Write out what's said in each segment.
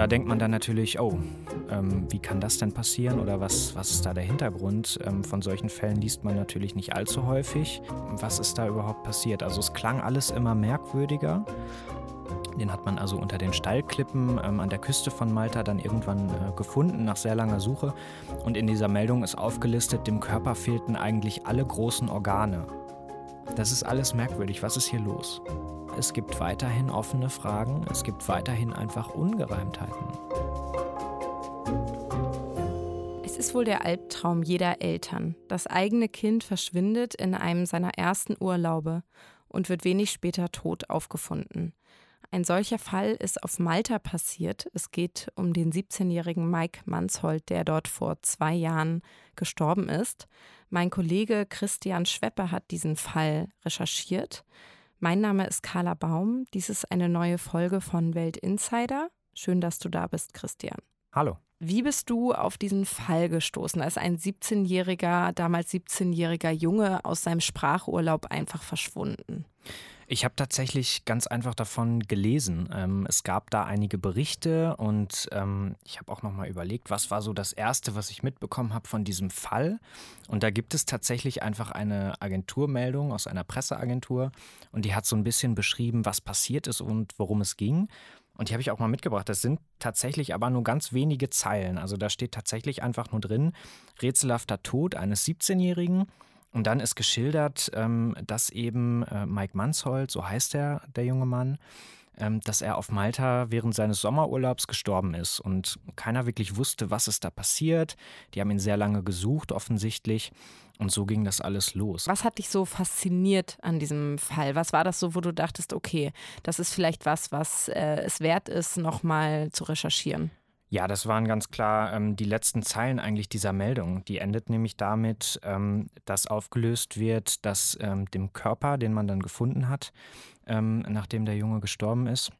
da denkt man dann natürlich, oh, ähm, wie kann das denn passieren oder was, was ist da der Hintergrund? Ähm, von solchen Fällen liest man natürlich nicht allzu häufig. Was ist da überhaupt passiert? Also es klang alles immer merkwürdiger. Den hat man also unter den Stallklippen ähm, an der Küste von Malta dann irgendwann äh, gefunden, nach sehr langer Suche. Und in dieser Meldung ist aufgelistet, dem Körper fehlten eigentlich alle großen Organe. Das ist alles merkwürdig. Was ist hier los? Es gibt weiterhin offene Fragen, es gibt weiterhin einfach Ungereimtheiten. Es ist wohl der Albtraum jeder Eltern. Das eigene Kind verschwindet in einem seiner ersten Urlaube und wird wenig später tot aufgefunden. Ein solcher Fall ist auf Malta passiert. Es geht um den 17-jährigen Mike Manshold, der dort vor zwei Jahren gestorben ist. Mein Kollege Christian Schweppe hat diesen Fall recherchiert. Mein Name ist Carla Baum. Dies ist eine neue Folge von Welt Insider. Schön, dass du da bist, Christian. Hallo. Wie bist du auf diesen Fall gestoßen, als ein 17-jähriger, damals 17-jähriger Junge aus seinem Sprachurlaub einfach verschwunden? Ich habe tatsächlich ganz einfach davon gelesen. Ähm, es gab da einige Berichte und ähm, ich habe auch noch mal überlegt, was war so das Erste, was ich mitbekommen habe von diesem Fall. Und da gibt es tatsächlich einfach eine Agenturmeldung aus einer Presseagentur und die hat so ein bisschen beschrieben, was passiert ist und worum es ging. Und die habe ich auch mal mitgebracht. Das sind tatsächlich aber nur ganz wenige Zeilen. Also da steht tatsächlich einfach nur drin, rätselhafter Tod eines 17-Jährigen und dann ist geschildert, ähm, dass eben äh, Mike Manshold, so heißt er, der junge Mann, ähm, dass er auf Malta während seines Sommerurlaubs gestorben ist und keiner wirklich wusste, was ist da passiert. Die haben ihn sehr lange gesucht, offensichtlich. Und so ging das alles los. Was hat dich so fasziniert an diesem Fall? Was war das so, wo du dachtest, okay, das ist vielleicht was, was äh, es wert ist, nochmal zu recherchieren? Ja, das waren ganz klar ähm, die letzten Zeilen eigentlich dieser Meldung. Die endet nämlich damit, ähm, dass aufgelöst wird, dass ähm, dem Körper, den man dann gefunden hat, ähm, nachdem der Junge gestorben ist,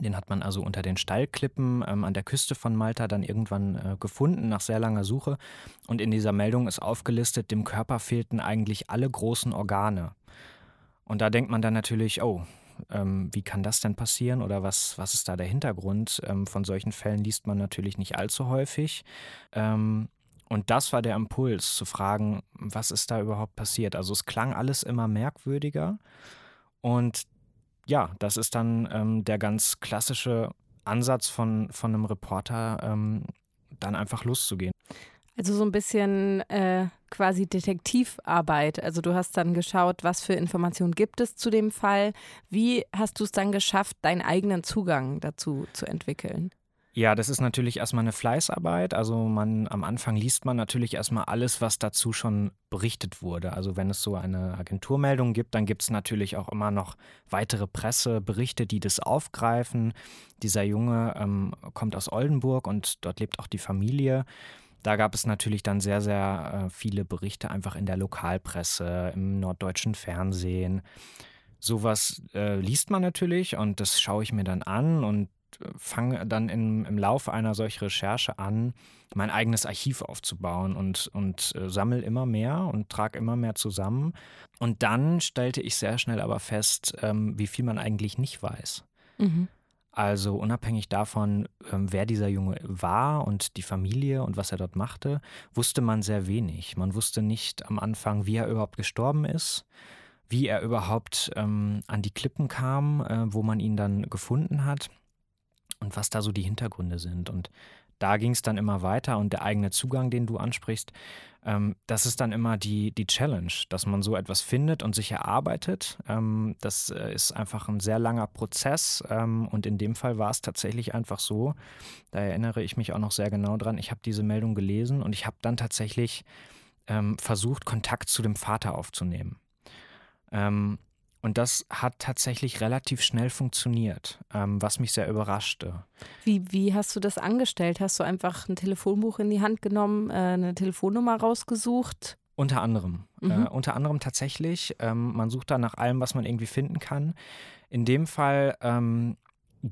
den hat man also unter den Stallklippen ähm, an der Küste von Malta dann irgendwann äh, gefunden, nach sehr langer Suche. Und in dieser Meldung ist aufgelistet, dem Körper fehlten eigentlich alle großen Organe. Und da denkt man dann natürlich, oh, ähm, wie kann das denn passieren oder was, was ist da der Hintergrund? Ähm, von solchen Fällen liest man natürlich nicht allzu häufig. Ähm, und das war der Impuls, zu fragen, was ist da überhaupt passiert? Also es klang alles immer merkwürdiger. Und ja, das ist dann ähm, der ganz klassische Ansatz von, von einem Reporter, ähm, dann einfach loszugehen. Also so ein bisschen äh, quasi Detektivarbeit. Also du hast dann geschaut, was für Informationen gibt es zu dem Fall. Wie hast du es dann geschafft, deinen eigenen Zugang dazu zu entwickeln? Ja, das ist natürlich erstmal eine Fleißarbeit. Also man am Anfang liest man natürlich erstmal alles, was dazu schon berichtet wurde. Also wenn es so eine Agenturmeldung gibt, dann gibt es natürlich auch immer noch weitere Presseberichte, die das aufgreifen. Dieser Junge ähm, kommt aus Oldenburg und dort lebt auch die Familie. Da gab es natürlich dann sehr, sehr äh, viele Berichte einfach in der Lokalpresse, im norddeutschen Fernsehen. Sowas äh, liest man natürlich und das schaue ich mir dann an und äh, fange dann in, im Laufe einer solchen Recherche an, mein eigenes Archiv aufzubauen und, und äh, sammle immer mehr und trage immer mehr zusammen. Und dann stellte ich sehr schnell aber fest, ähm, wie viel man eigentlich nicht weiß. Mhm. Also unabhängig davon, ähm, wer dieser Junge war und die Familie und was er dort machte, wusste man sehr wenig. Man wusste nicht am Anfang, wie er überhaupt gestorben ist, wie er überhaupt ähm, an die Klippen kam, äh, wo man ihn dann gefunden hat und was da so die Hintergründe sind. Und da ging es dann immer weiter und der eigene Zugang, den du ansprichst, ähm, das ist dann immer die, die Challenge, dass man so etwas findet und sich erarbeitet. Ähm, das äh, ist einfach ein sehr langer Prozess ähm, und in dem Fall war es tatsächlich einfach so, da erinnere ich mich auch noch sehr genau dran, ich habe diese Meldung gelesen und ich habe dann tatsächlich ähm, versucht, Kontakt zu dem Vater aufzunehmen. Ähm, und das hat tatsächlich relativ schnell funktioniert, ähm, was mich sehr überraschte. Wie, wie hast du das angestellt? Hast du einfach ein Telefonbuch in die Hand genommen, äh, eine Telefonnummer rausgesucht? Unter anderem. Mhm. Äh, unter anderem tatsächlich. Ähm, man sucht da nach allem, was man irgendwie finden kann. In dem Fall ähm,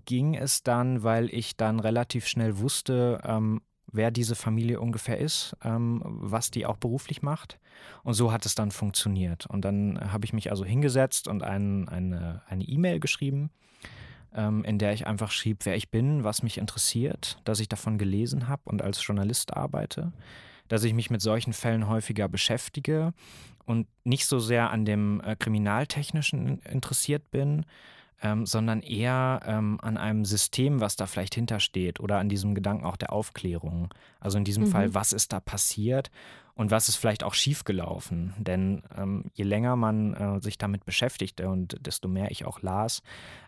ging es dann, weil ich dann relativ schnell wusste, ähm, wer diese Familie ungefähr ist, ähm, was die auch beruflich macht. Und so hat es dann funktioniert. Und dann habe ich mich also hingesetzt und ein, eine E-Mail geschrieben ähm, in der ich einfach schrieb, wer ich bin, was mich interessiert, dass ich davon gelesen habe und als Journalist arbeite, dass ich mich mit solchen Fällen häufiger beschäftige und nicht so sehr an dem äh, Kriminaltechnischen interessiert bin, ähm, sondern eher ähm, an einem System, was da vielleicht hintersteht oder an diesem Gedanken auch der Aufklärung. Also in diesem mhm. Fall, was ist da passiert und was ist vielleicht auch schiefgelaufen. Denn ähm, je länger man äh, sich damit beschäftigte und desto mehr ich auch las,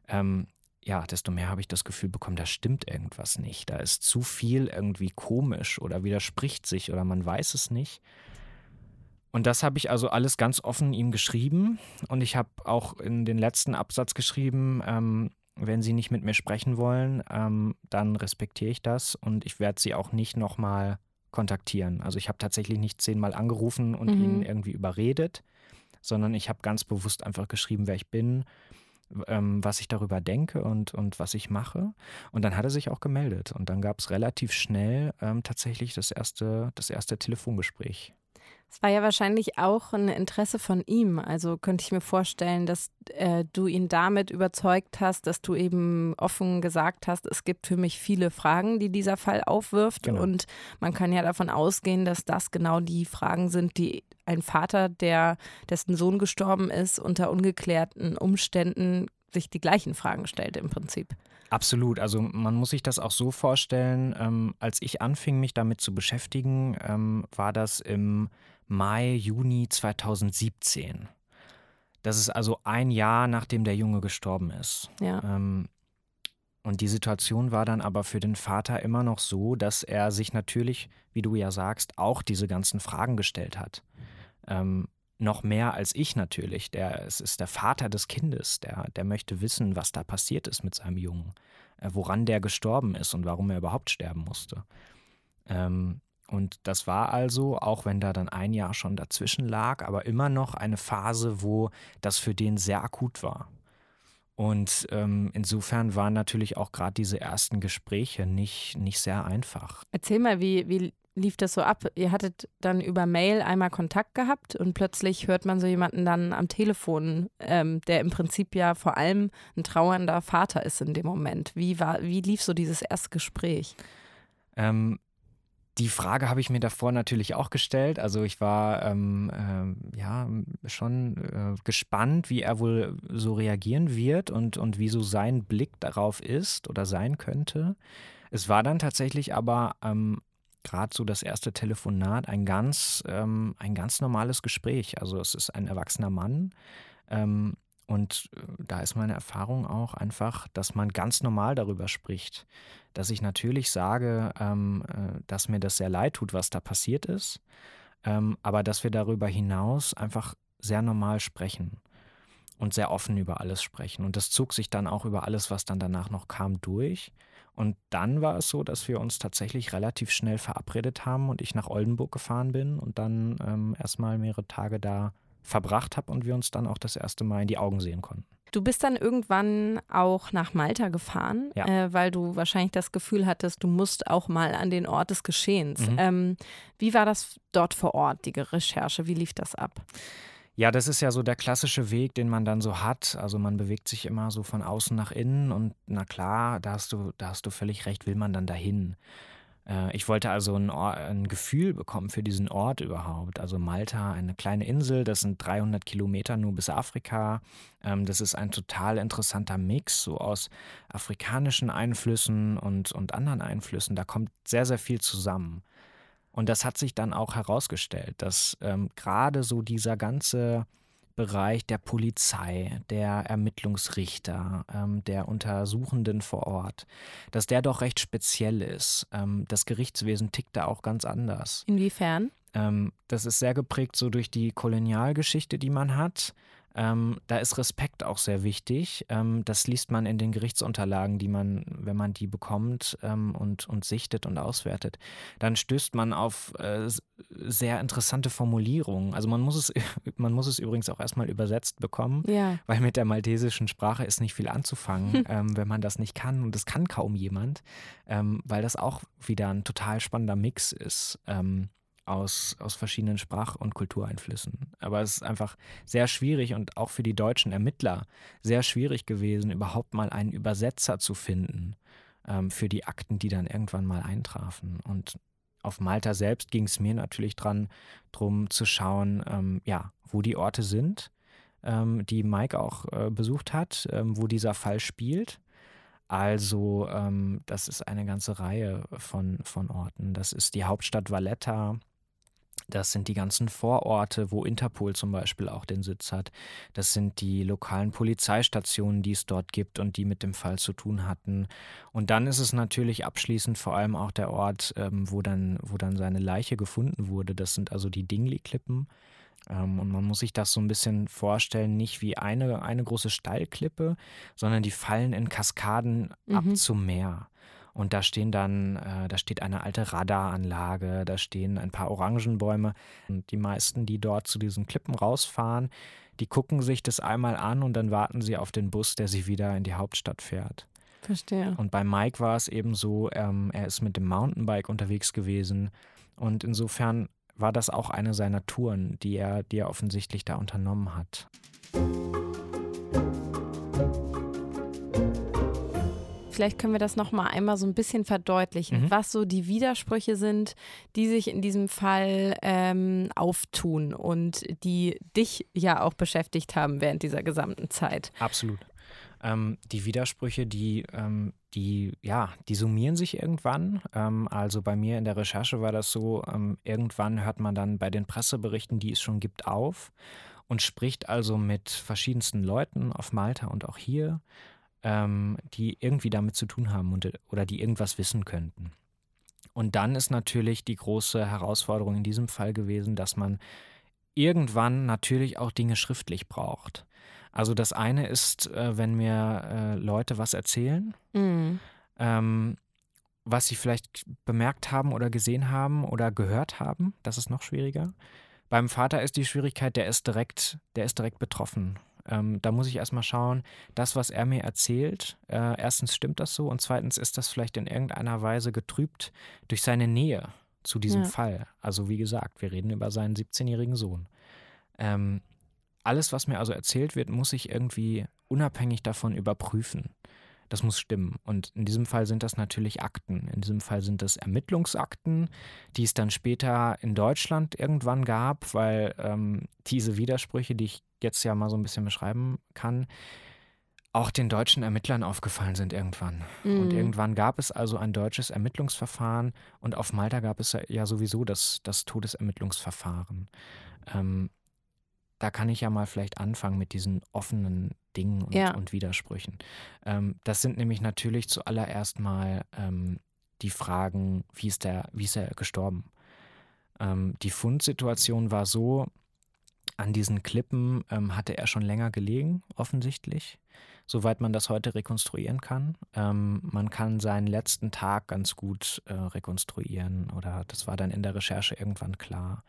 ähm, ja, desto mehr habe ich das Gefühl bekommen, da stimmt irgendwas nicht. Da ist zu viel irgendwie komisch oder widerspricht sich oder man weiß es nicht. Und das habe ich also alles ganz offen ihm geschrieben. Und ich habe auch in den letzten Absatz geschrieben, ähm, wenn Sie nicht mit mir sprechen wollen, ähm, dann respektiere ich das und ich werde Sie auch nicht nochmal kontaktieren. Also ich habe tatsächlich nicht zehnmal angerufen und mhm. ihn irgendwie überredet, sondern ich habe ganz bewusst einfach geschrieben, wer ich bin ähm, was ich darüber denke und, und was ich mache. Und dann hat er sich auch gemeldet. Und dann gab es relativ schnell ähm, tatsächlich das erste, das erste Telefongespräch. Es war ja wahrscheinlich auch ein Interesse von ihm. Also könnte ich mir vorstellen, dass äh, du ihn damit überzeugt hast, dass du eben offen gesagt hast, es gibt für mich viele Fragen, die dieser Fall aufwirft. Genau. Und man kann ja davon ausgehen, dass das genau die Fragen sind, die ein Vater, der dessen Sohn gestorben ist, unter ungeklärten Umständen sich die gleichen Fragen stellt im Prinzip. Absolut. Also man muss sich das auch so vorstellen, ähm, als ich anfing, mich damit zu beschäftigen, ähm, war das im Mai, Juni 2017. Das ist also ein Jahr, nachdem der Junge gestorben ist. Ja. Ähm, und die Situation war dann aber für den Vater immer noch so, dass er sich natürlich, wie du ja sagst, auch diese ganzen Fragen gestellt hat. Ähm, noch mehr als ich natürlich. Der, es ist der Vater des Kindes, der, der möchte wissen, was da passiert ist mit seinem Jungen, äh, woran der gestorben ist und warum er überhaupt sterben musste. Ähm, und das war also, auch wenn da dann ein Jahr schon dazwischen lag, aber immer noch eine Phase, wo das für den sehr akut war. Und ähm, insofern waren natürlich auch gerade diese ersten Gespräche nicht, nicht sehr einfach. Erzähl mal, wie, wie lief das so ab? Ihr hattet dann über Mail einmal Kontakt gehabt und plötzlich hört man so jemanden dann am Telefon, ähm, der im Prinzip ja vor allem ein trauernder Vater ist in dem Moment. Wie, war, wie lief so dieses erste Gespräch? Ähm, die Frage habe ich mir davor natürlich auch gestellt. Also ich war ähm, äh, ja schon äh, gespannt, wie er wohl so reagieren wird und, und wie so sein Blick darauf ist oder sein könnte. Es war dann tatsächlich aber ähm, gerade so das erste Telefonat ein ganz, ähm, ein ganz normales Gespräch. Also es ist ein erwachsener Mann. Ähm, und äh, da ist meine Erfahrung auch einfach, dass man ganz normal darüber spricht. Dass ich natürlich sage, ähm, äh, dass mir das sehr leid tut, was da passiert ist, ähm, aber dass wir darüber hinaus einfach sehr normal sprechen und sehr offen über alles sprechen. Und das zog sich dann auch über alles, was dann danach noch kam, durch. Und dann war es so, dass wir uns tatsächlich relativ schnell verabredet haben und ich nach Oldenburg gefahren bin und dann ähm, erstmal mehrere Tage da verbracht habe und wir uns dann auch das erste Mal in die Augen sehen konnten. Du bist dann irgendwann auch nach Malta gefahren, ja. äh, weil du wahrscheinlich das Gefühl hattest, du musst auch mal an den Ort des Geschehens. Mhm. Ähm, wie war das dort vor Ort, die Recherche? Wie lief das ab? Ja, das ist ja so der klassische Weg, den man dann so hat. Also man bewegt sich immer so von außen nach innen und na klar, da hast du, da hast du völlig recht, will man dann dahin. Äh, ich wollte also ein, ein, Gefühl bekommen für diesen Ort überhaupt. Also Malta, eine kleine Insel, das sind 300 Kilometer nur bis Afrika. Ähm, das ist ein total interessanter Mix so aus afrikanischen Einflüssen und, und anderen Einflüssen. Da kommt sehr, sehr viel zusammen. Und das hat sich dann auch herausgestellt, dass ähm, gerade so dieser ganze Bereich der Polizei, der Ermittlungsrichter, ähm, der Untersuchenden vor Ort, dass der doch recht speziell ist. Ähm, das Gerichtswesen tickt da auch ganz anders. Inwiefern? Ähm, das ist sehr geprägt so durch die Kolonialgeschichte, die man hat. Ähm, da ist Respekt auch sehr wichtig. Ähm, das liest man in den Gerichtsunterlagen, die man, wenn man die bekommt ähm, und, und sichtet und auswertet, dann stößt man auf äh, sehr interessante Formulierungen. Also man muss es, man muss es übrigens auch erstmal übersetzt bekommen, ja. weil mit der maltesischen Sprache ist nicht viel anzufangen, ähm, wenn man das nicht kann. Und das kann kaum jemand, ähm, weil das auch wieder ein total spannender Mix ist. Aus, aus verschiedenen Sprach- und Kultureinflüssen. Aber es ist einfach sehr schwierig und auch für die deutschen Ermittler sehr schwierig gewesen, überhaupt mal einen Übersetzer zu finden ähm, für die Akten, die dann irgendwann mal eintrafen. Und auf Malta selbst ging es mir natürlich dran, drum zu schauen, ähm, ja, wo die Orte sind, ähm, die Mike auch äh, besucht hat, ähm, wo dieser Fall spielt. Also, ähm, das ist eine ganze Reihe von, von Orten. Das ist die Hauptstadt Valletta, das sind die ganzen Vororte, wo Interpol zum Beispiel auch den Sitz hat. Das sind die lokalen Polizeistationen, die es dort gibt und die mit dem Fall zu tun hatten. Und dann ist es natürlich abschließend vor allem auch der Ort, ähm, wo, dann, wo dann seine Leiche gefunden wurde. Das sind also die Dingley-Klippen. Ähm, und man muss sich das so ein bisschen vorstellen, nicht wie eine, eine große Steilklippe, sondern die fallen in Kaskaden mhm. ab zum Meer. Und da stehen dann, äh, da steht eine alte Radaranlage, da stehen ein paar Orangenbäume. Und die meisten, die dort zu diesen Klippen rausfahren, die gucken sich das einmal an und dann warten sie auf den Bus, der sie wieder in die Hauptstadt fährt. Verstehe. Und bei Mike war es eben so, ähm, er ist mit dem Mountainbike unterwegs gewesen. Und insofern war das auch eine seiner Touren, die er, die er offensichtlich da unternommen hat. Vielleicht können wir das noch mal einmal so ein bisschen verdeutlichen, mhm. was so die Widersprüche sind, die sich in diesem Fall ähm, auftun und die dich ja auch beschäftigt haben während dieser gesamten Zeit. Absolut. Ähm, die Widersprüche, die, ähm, die, ja, die summieren sich irgendwann. Ähm, also bei mir in der Recherche war das so, ähm, irgendwann hört man dann bei den Presseberichten, die es schon gibt, auf und spricht also mit verschiedensten Leuten auf Malta und auch hier ähm, die irgendwie damit zu tun haben und, oder die irgendwas wissen könnten. Und dann ist natürlich die große Herausforderung in diesem Fall gewesen, dass man irgendwann natürlich auch Dinge schriftlich braucht. Also das eine ist, äh, wenn mir äh, Leute was erzählen, mhm. ähm, was sie vielleicht bemerkt haben oder gesehen haben oder gehört haben, das ist noch schwieriger. Beim Vater ist die Schwierigkeit, der ist direkt, der ist direkt betroffen ähm, da muss ich erstmal schauen, das, was er mir erzählt, äh, erstens stimmt das so und zweitens ist das vielleicht in irgendeiner Weise getrübt durch seine Nähe zu diesem ja. Fall. Also wie gesagt, wir reden über seinen 17-jährigen Sohn. Ähm, alles, was mir also erzählt wird, muss ich irgendwie unabhängig davon überprüfen. Das muss stimmen. Und in diesem Fall sind das natürlich Akten. In diesem Fall sind das Ermittlungsakten, die es dann später in Deutschland irgendwann gab, weil ähm, diese Widersprüche, die ich jetzt ja mal so ein bisschen beschreiben kann, auch den deutschen Ermittlern aufgefallen sind irgendwann. Mhm. Und irgendwann gab es also ein deutsches Ermittlungsverfahren und auf Malta gab es ja sowieso das, das Todesermittlungsverfahren. Ähm, da kann ich ja mal vielleicht anfangen mit diesen offenen Dingen und, ja. und Widersprüchen. Ähm, das sind nämlich natürlich zuallererst mal ähm, die Fragen, wie ist, der, wie ist er gestorben? Ähm, die Fundsituation war so, an diesen Klippen ähm, hatte er schon länger gelegen, offensichtlich, soweit man das heute rekonstruieren kann. Ähm, man kann seinen letzten Tag ganz gut äh, rekonstruieren oder das war dann in der Recherche irgendwann klar.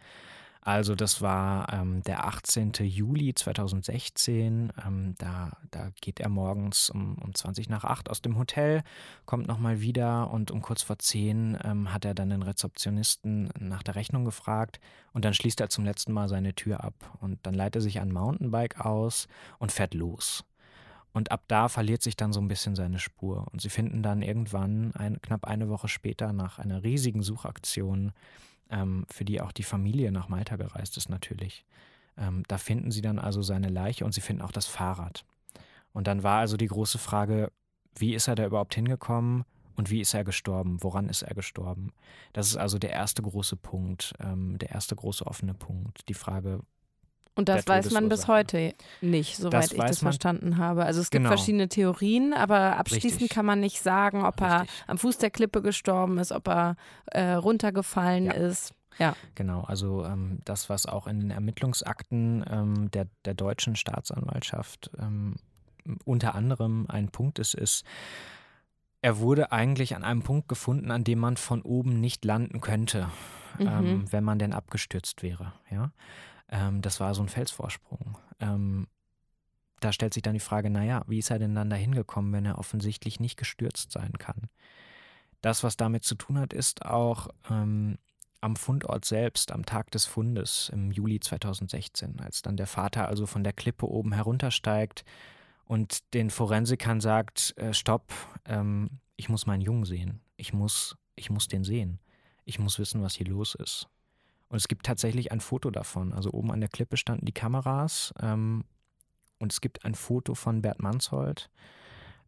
Also das war ähm, der 18. Juli 2016. Ähm, da, da geht er morgens um, um 20 nach 8 aus dem Hotel, kommt nochmal wieder und um kurz vor 10 ähm, hat er dann den Rezeptionisten nach der Rechnung gefragt und dann schließt er zum letzten Mal seine Tür ab und dann leitet er sich ein Mountainbike aus und fährt los. Und ab da verliert sich dann so ein bisschen seine Spur. Und sie finden dann irgendwann, ein, knapp eine Woche später, nach einer riesigen Suchaktion, ähm, für die auch die Familie nach Malta gereist ist natürlich. Ähm, da finden sie dann also seine Leiche und sie finden auch das Fahrrad. Und dann war also die große Frage, wie ist er da überhaupt hingekommen und wie ist er gestorben? Woran ist er gestorben? Das ist also der erste große Punkt, ähm, der erste große offene Punkt. Die Frage, und das weiß man bis heute nicht, soweit das ich das verstanden habe. Also es gibt genau. verschiedene Theorien, aber abschließend Richtig. kann man nicht sagen, ob er am Fuß der Klippe gestorben ist, ob er äh, runtergefallen ja. ist. Ja. Genau, also ähm, das, was auch in den Ermittlungsakten ähm, der, der deutschen Staatsanwaltschaft ähm, unter anderem ein Punkt ist, ist, er wurde eigentlich an einem Punkt gefunden, an dem man von oben nicht landen könnte, mhm. Ähm, wenn man denn abgestürzt wäre. Ja. Ähm, das war so ein Felsvorsprung. Ähm, da stellt sich dann die Frage, naja, wie ist er denn dann da hingekommen, wenn er offensichtlich nicht gestürzt sein kann? Das, was damit zu tun hat, ist auch, ähm, am Fundort selbst, am Tag des Fundes im Juli 2016, als dann der Vater also von der Klippe oben heruntersteigt und den Forensikern sagt, äh, stopp, ähm, ich muss meinen Jungen sehen. Ich muss, ich muss den sehen. Ich muss wissen, was hier los ist. Und es gibt tatsächlich ein Foto davon. Also oben an der Klippe standen die Kameras ähm, und es gibt ein Foto von Bert Manshold.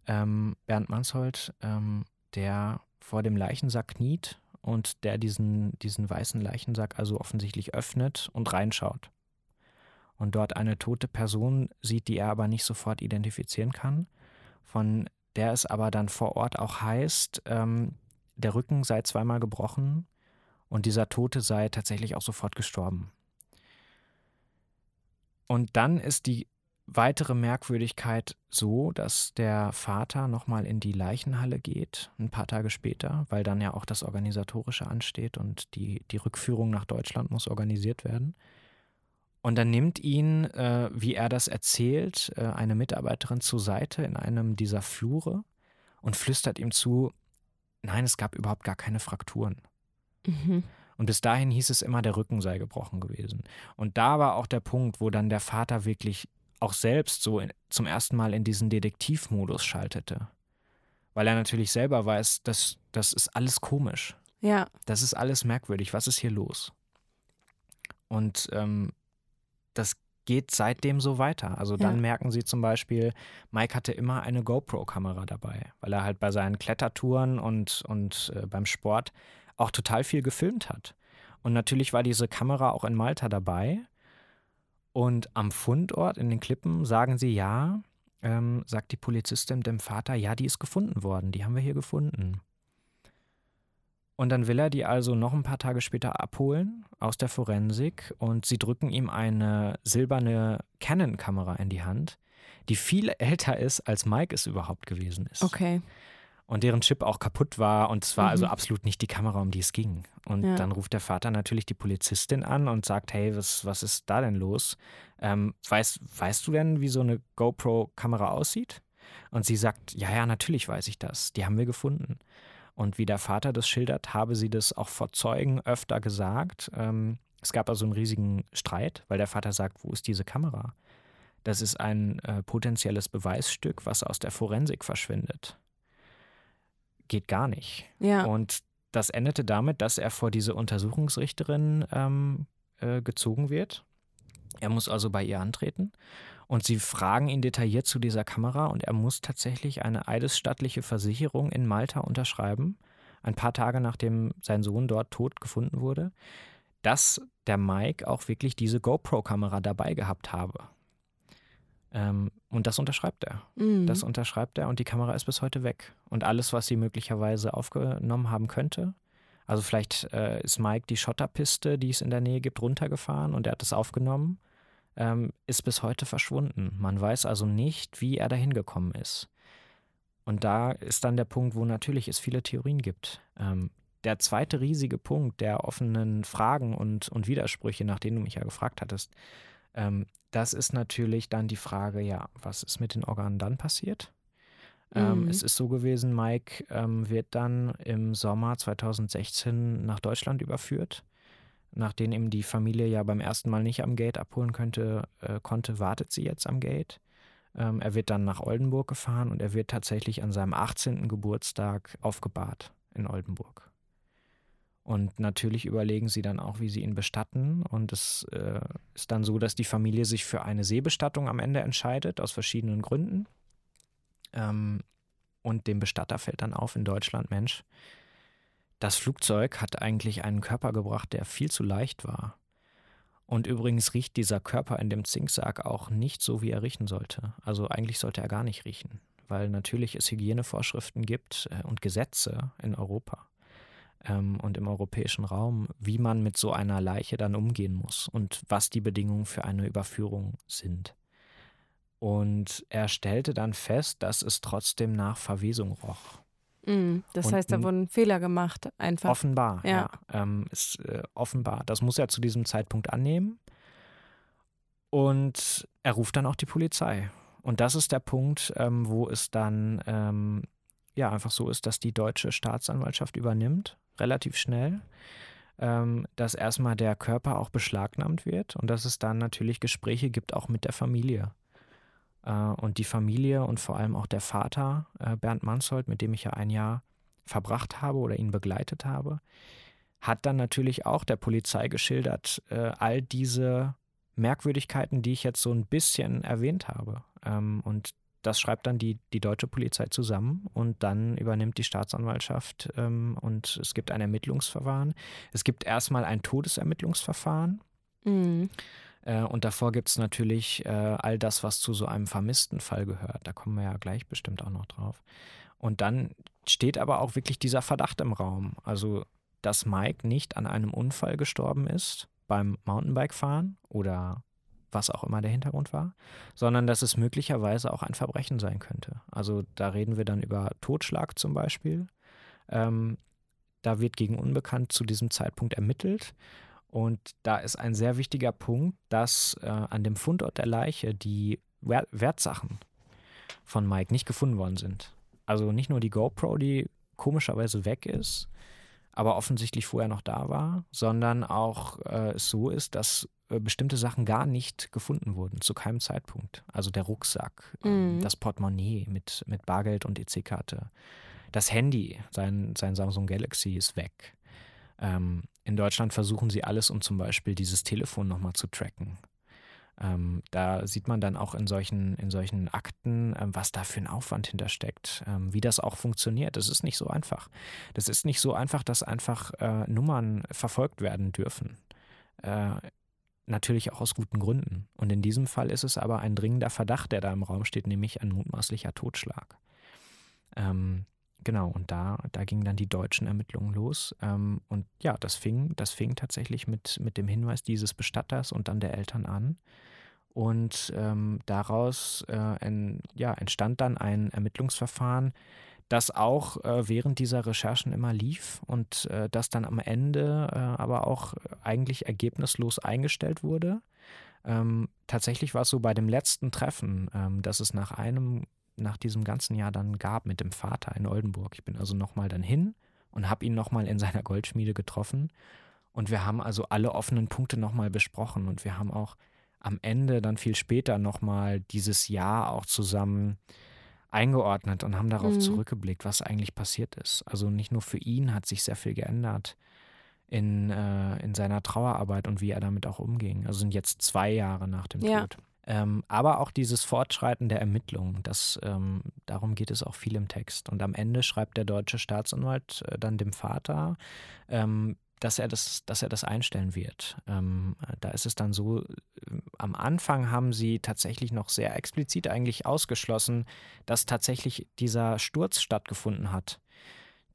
Ähm, Bernd Manshold, ähm, der vor dem Leichensack kniet und der diesen, diesen weißen Leichensack also offensichtlich öffnet und reinschaut. Und dort eine tote Person sieht, die er aber nicht sofort identifizieren kann, von der es aber dann vor Ort auch heißt, ähm, der Rücken sei zweimal gebrochen und dieser Tote sei tatsächlich auch sofort gestorben. Und dann ist die weitere Merkwürdigkeit so, dass der Vater nochmal in die Leichenhalle geht, ein paar Tage später, weil dann ja auch das Organisatorische ansteht und die, die Rückführung nach Deutschland muss organisiert werden. Und dann nimmt ihn, äh, wie er das erzählt, äh, eine Mitarbeiterin zur Seite in einem dieser Flure und flüstert ihm zu, nein, es gab überhaupt gar keine Frakturen. Mhm. Und bis dahin hieß es immer, der Rücken sei gebrochen gewesen. Und da war auch der Punkt, wo dann der Vater wirklich auch selbst so in, zum ersten Mal in diesen Detektivmodus schaltete. Weil er natürlich selber weiß, dass das ist alles komisch. Ja. Das ist alles merkwürdig. Was ist hier los? Und ähm, das geht seitdem so weiter. Also dann ja. merken sie zum Beispiel, Mike hatte immer eine GoPro-Kamera dabei, weil er halt bei seinen Klettertouren und, und äh, beim Sport auch total viel gefilmt hat. Und natürlich war diese Kamera auch in Malta dabei. Und am Fundort in den Klippen sagen sie ja, ähm, sagt die Polizistin dem Vater, ja, die ist gefunden worden, die haben wir hier gefunden. Und dann will er die also noch ein paar Tage später abholen aus der Forensik und sie drücken ihm eine silberne Canon-Kamera in die Hand, die viel älter ist, als Mike es überhaupt gewesen ist. Okay und deren Chip auch kaputt war und es war also mhm. also absolut nicht die Kamera, um die es ging. Und ja. dann ruft der Vater natürlich die Polizistin an und sagt, hey, was, was ist da denn los? Ähm, weißt, weißt du denn, wie so eine GoPro-Kamera aussieht? Und sie sagt, ja, ja, natürlich weiß ich das. Die haben wir gefunden. Und wie der Vater das schildert, habe sie das auch vor Zeugen öfter gesagt. Ähm, es gab also einen riesigen Streit, weil der Vater sagt, wo ist diese Kamera? Das ist ein äh, potenzielles Beweisstück, was aus der Forensik verschwindet geht gar nicht. Ja. Und das endete damit, dass er vor diese Untersuchungsrichterin ähm, äh, gezogen wird. Er muss also bei ihr antreten und sie fragen ihn detailliert zu dieser Kamera und er muss tatsächlich eine eidesstattliche Versicherung in Malta unterschreiben, ein paar Tage nachdem sein Sohn dort tot gefunden wurde, dass der Mike auch wirklich diese GoPro-Kamera dabei gehabt habe. Ähm, und das unterschreibt er. Mhm. Das unterschreibt er und die Kamera ist bis heute weg. Und alles, was sie möglicherweise aufgenommen haben könnte, also vielleicht äh, ist Mike die Schotterpiste, die es in der Nähe gibt, runtergefahren und er hat es aufgenommen, ähm, ist bis heute verschwunden. Man weiß also nicht, wie er dahin gekommen ist. Und da ist dann der Punkt, wo natürlich es viele Theorien gibt. Ähm, der zweite riesige Punkt der offenen Fragen und, und Widersprüche, nach denen du mich ja gefragt hattest, ähm, das ist natürlich dann die Frage, ja, was ist mit den Organen dann passiert? Ähm, mhm. es ist so gewesen, Mike ähm, wird dann im Sommer 2016 nach Deutschland überführt. Nachdem ihm die Familie ja beim ersten Mal nicht am Gate abholen könnte, äh, konnte, wartet sie jetzt am Gate. Ähm, er wird dann nach Oldenburg gefahren und er wird tatsächlich an seinem 18. Geburtstag aufgebahrt in Oldenburg. Und natürlich überlegen sie dann auch, wie sie ihn bestatten. Und es äh, ist dann so, dass die Familie sich für eine Seebestattung am Ende entscheidet, aus verschiedenen Gründen. Ähm, und dem Bestatter fällt dann auf in Deutschland, Mensch, das Flugzeug hat eigentlich einen Körper gebracht, der viel zu leicht war. Und übrigens riecht dieser Körper in dem Zinksarg auch nicht so, wie er riechen sollte. Also eigentlich sollte er gar nicht riechen, weil natürlich es Hygienevorschriften gibt äh, und Gesetze in Europa ähm, und im europäischen Raum, wie man mit so einer Leiche dann umgehen muss und was die Bedingungen für eine Überführung sind. Und er stellte dann fest, dass es trotzdem nach Verwesung roch. Mm, das und heißt, da wurden Fehler gemacht, einfach. Offenbar, ja. ja ähm, ist äh, offenbar. Das muss er zu diesem Zeitpunkt annehmen. Und er ruft dann auch die Polizei. Und das ist der Punkt, ähm, wo es dann ähm, ja einfach so ist, dass die deutsche Staatsanwaltschaft übernimmt relativ schnell. ähm, dass erstmal der Körper auch beschlagnahmt wird und dass es dann natürlich Gespräche gibt, auch mit der Familie. Äh, und die Familie und vor allem auch der Vater, äh, Bernd Manshold, mit dem ich ja ein Jahr verbracht habe oder ihn begleitet habe, hat dann natürlich auch der Polizei geschildert, äh, all diese Merkwürdigkeiten, die ich jetzt so ein bisschen erwähnt habe. Ähm, und das schreibt dann die, die deutsche Polizei zusammen und dann übernimmt die Staatsanwaltschaft ähm, und es gibt ein Ermittlungsverfahren. Es gibt erstmal ein Todesermittlungsverfahren. Mhm. Äh, und davor gibt es natürlich äh, all das, was zu so einem vermissten Fall gehört. Da kommen wir ja gleich bestimmt auch noch drauf. Und dann steht aber auch wirklich dieser Verdacht im Raum. Also, dass Mike nicht an einem Unfall gestorben ist beim Mountainbike-Fahren oder was auch immer der Hintergrund war, sondern dass es möglicherweise auch ein Verbrechen sein könnte. Also da reden wir dann über Totschlag zum Beispiel. Ähm, da wird gegen Unbekannt zu diesem Zeitpunkt ermittelt. Und da ist ein sehr wichtiger Punkt, dass äh, an dem Fundort der Leiche die Wertsachen von Mike nicht gefunden worden sind. Also nicht nur die GoPro, die komischerweise weg ist, aber offensichtlich vorher noch da war, sondern auch äh, es so ist, dass bestimmte Sachen gar nicht gefunden wurden, zu keinem Zeitpunkt. Also der Rucksack, ähm, mhm. das Portemonnaie mit, mit Bargeld und EC-Karte. Das Handy, sein, sein Samsung Galaxy ist weg. Ähm, in Deutschland versuchen sie alles, um zum Beispiel dieses Telefon nochmal zu tracken. Ähm, da sieht man dann auch in solchen, in solchen Akten, ähm, was da für ein Aufwand hintersteckt, ähm, wie das auch funktioniert. Das ist nicht so einfach. Das ist nicht so einfach, dass einfach äh, Nummern verfolgt werden dürfen. Äh, natürlich auch aus guten Gründen. Und in diesem Fall ist es aber ein dringender Verdacht, der da im Raum steht, nämlich ein mutmaßlicher Totschlag. Ähm, genau, und da, da gingen dann die deutschen Ermittlungen los. Ähm, und ja, das fing, das fing tatsächlich mit, mit dem Hinweis dieses Bestatters und dann der Eltern an. Und ähm, daraus äh, ein, ja, entstand dann ein Ermittlungsverfahren, das auch äh, während dieser Recherchen immer lief und äh, das dann am Ende äh, aber auch eigentlich ergebnislos eingestellt wurde. Ähm, tatsächlich war es so bei dem letzten Treffen, ähm, dass es nach einem, nach diesem ganzen Jahr dann gab mit dem Vater in Oldenburg. Ich bin also nochmal dann hin und habe ihn nochmal in seiner Goldschmiede getroffen. Und wir haben also alle offenen Punkte nochmal besprochen und wir haben auch am Ende dann viel später nochmal dieses Jahr auch zusammen eingeordnet und haben darauf mhm. zurückgeblickt, was eigentlich passiert ist. Also nicht nur für ihn hat sich sehr viel geändert in, äh, in seiner Trauerarbeit und wie er damit auch umging. Also sind jetzt zwei Jahre nach dem ja. Tod. Ähm, aber auch dieses Fortschreiten der Ermittlungen, das, ähm, darum geht es auch viel im Text. Und am Ende schreibt der deutsche Staatsanwalt äh, dann dem Vater, ähm, dass er das, dass er das einstellen wird. Ähm, da ist es dann so, äh, am Anfang haben sie tatsächlich noch sehr explizit eigentlich ausgeschlossen, dass tatsächlich dieser Sturz stattgefunden hat.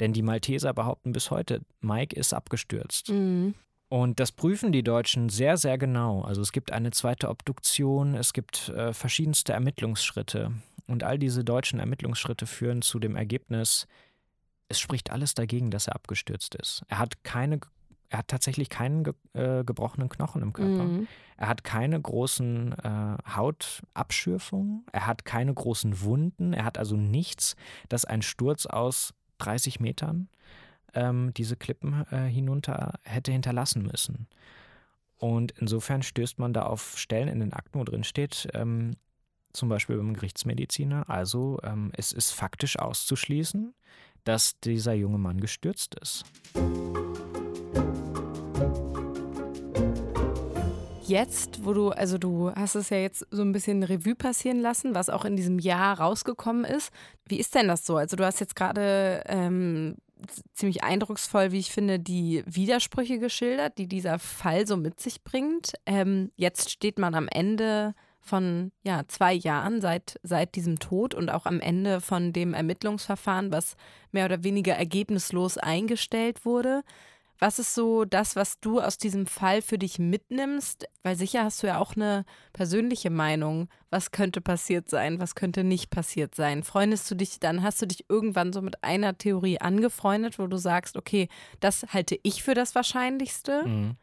Denn die Malteser behaupten bis heute, Mike ist abgestürzt. Mhm. Und das prüfen die Deutschen sehr, sehr genau. Also es gibt eine zweite Obduktion, es gibt äh, verschiedenste Ermittlungsschritte. Und all diese deutschen Ermittlungsschritte führen zu dem Ergebnis, es spricht alles dagegen, dass er abgestürzt ist. Er hat keine er hat tatsächlich keinen ge äh, gebrochenen Knochen im Körper. Mhm. Er hat keine großen äh, Hautabschürfungen. Er hat keine großen Wunden. Er hat also nichts, das ein Sturz aus 30 Metern ähm, diese Klippen äh, hinunter hätte hinterlassen müssen. Und insofern stößt man da auf Stellen in den Akten, wo drin steht, ähm, zum Beispiel beim Gerichtsmediziner, also ähm, es ist faktisch auszuschließen, dass dieser junge Mann gestürzt ist. Jetzt, wo du, also du hast es ja jetzt so ein bisschen Revue passieren lassen, was auch in diesem Jahr rausgekommen ist. Wie ist denn das so? Also du hast jetzt gerade ähm, ziemlich eindrucksvoll, wie ich finde, die Widersprüche geschildert, die dieser Fall so mit sich bringt. Ähm, jetzt steht man am Ende von ja, zwei Jahren seit, seit diesem Tod und auch am Ende von dem Ermittlungsverfahren, was mehr oder weniger ergebnislos eingestellt wurde. Was ist so das, was du aus diesem Fall für dich mitnimmst? Weil sicher hast du ja auch eine persönliche Meinung. Was könnte passiert sein? Was könnte nicht passiert sein? Freundest du dich, dann hast du dich irgendwann so mit einer Theorie angefreundet, wo du sagst, okay, das halte ich für das Wahrscheinlichste? Mhm.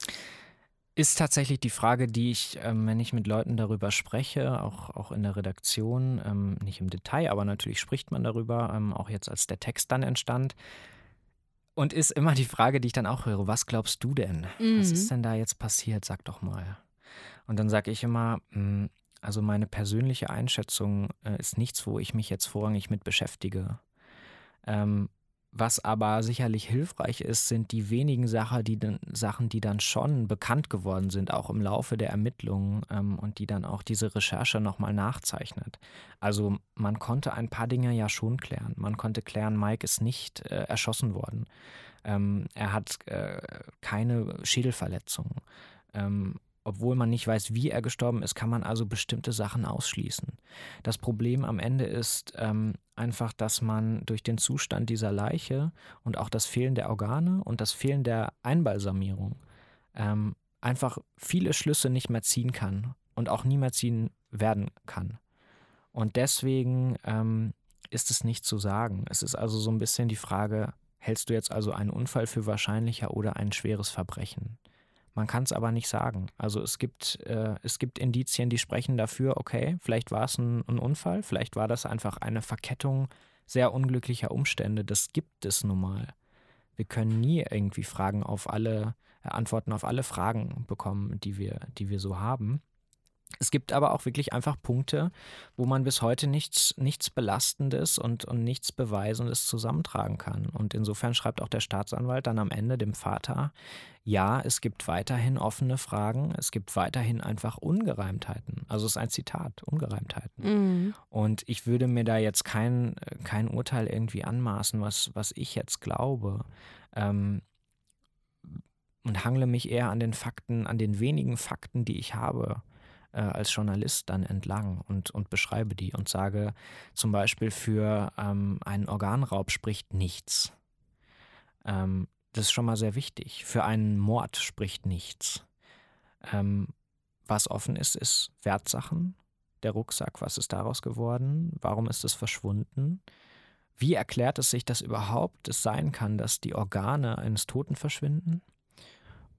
Ist tatsächlich die Frage, die ich, ähm, wenn ich mit Leuten darüber spreche, auch, auch in der Redaktion, ähm, nicht im Detail, aber natürlich spricht man darüber, ähm, auch jetzt als der Text dann entstand, und ist immer die Frage, die ich dann auch höre, was glaubst du denn? Mhm. Was ist denn da jetzt passiert? Sag doch mal. Und dann sage ich immer, hm, also meine persönliche Einschätzung äh, ist nichts, wo ich mich jetzt vorrangig mit beschäftige. Ähm, was aber sicherlich hilfreich ist, sind die wenigen Sache, die dann, Sachen, die dann schon bekannt geworden sind, auch im Laufe der Ermittlungen ähm, und die dann auch diese Recherche nochmal nachzeichnet. Also man konnte ein paar Dinge ja schon klären. Man konnte klären, Mike ist nicht äh, erschossen worden. Ähm, er hat äh, keine Schädelverletzungen. Ähm, obwohl man nicht weiß, wie er gestorben ist, kann man also bestimmte Sachen ausschließen. Das Problem am Ende ist ähm, einfach, dass man durch den Zustand dieser Leiche und auch das Fehlen der Organe und das Fehlen der Einbalsamierung ähm, einfach viele Schlüsse nicht mehr ziehen kann und auch nie mehr ziehen werden kann. Und deswegen ähm, ist es nicht zu sagen. Es ist also so ein bisschen die Frage, hältst du jetzt also einen Unfall für wahrscheinlicher oder ein schweres Verbrechen? Man kann es aber nicht sagen. Also es gibt, äh, es gibt Indizien, die sprechen dafür, okay, vielleicht war es ein, ein, Unfall, vielleicht war das einfach eine Verkettung sehr unglücklicher Umstände. Das gibt es nun mal. Wir können nie irgendwie Fragen auf alle, äh, Antworten auf alle Fragen bekommen, die wir, die wir so haben. Es gibt aber auch wirklich einfach Punkte, wo man bis heute nichts, nichts Belastendes und, und nichts Beweisendes zusammentragen kann. Und insofern schreibt auch der Staatsanwalt dann am Ende dem Vater, ja, es gibt weiterhin offene Fragen, es gibt weiterhin einfach Ungereimtheiten. Also es ist ein Zitat, Ungereimtheiten. Mhm. Und ich würde mir da jetzt kein, kein Urteil irgendwie anmaßen, was, was ich jetzt glaube. Ähm, und hangle mich eher an den Fakten, an den wenigen Fakten, die ich habe äh, als Journalist dann entlang und, und beschreibe die und sage zum Beispiel für ähm, einen Organraub spricht nichts. Ähm, das ist schon mal sehr wichtig. Für einen Mord spricht nichts. Ähm, was offen ist, ist Wertsachen. Der Rucksack, was ist daraus geworden? Warum ist es verschwunden? Wie erklärt es sich, dass überhaupt es sein kann, dass die Organe eines Toten verschwinden?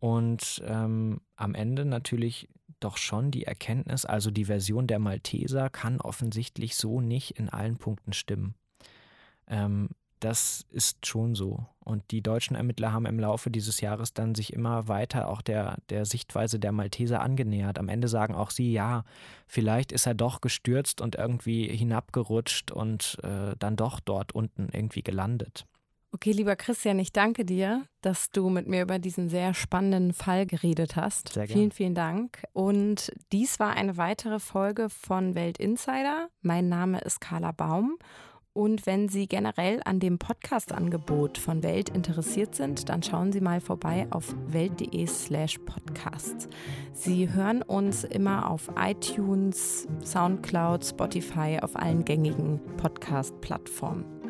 Und ähm, am Ende natürlich doch schon die Erkenntnis, also die Version der Malteser kann offensichtlich so nicht in allen Punkten stimmen. Ähm, das ist schon so. Und die deutschen Ermittler haben im Laufe dieses Jahres dann sich immer weiter auch der, der Sichtweise der Malteser angenähert. Am Ende sagen auch sie, ja, vielleicht ist er doch gestürzt und irgendwie hinabgerutscht und äh, dann doch dort unten irgendwie gelandet. Okay, lieber Christian, ich danke dir, dass du mit mir über diesen sehr spannenden Fall geredet hast. Sehr gerne. Vielen, vielen Dank. Und dies war eine weitere Folge von Welt Insider. Mein Name ist Carla Baum. Und wenn Sie generell an dem Podcast-Angebot von Welt interessiert sind, dann schauen Sie mal vorbei auf welt.de/slash podcast. Sie hören uns immer auf iTunes, Soundcloud, Spotify, auf allen gängigen Podcast-Plattformen.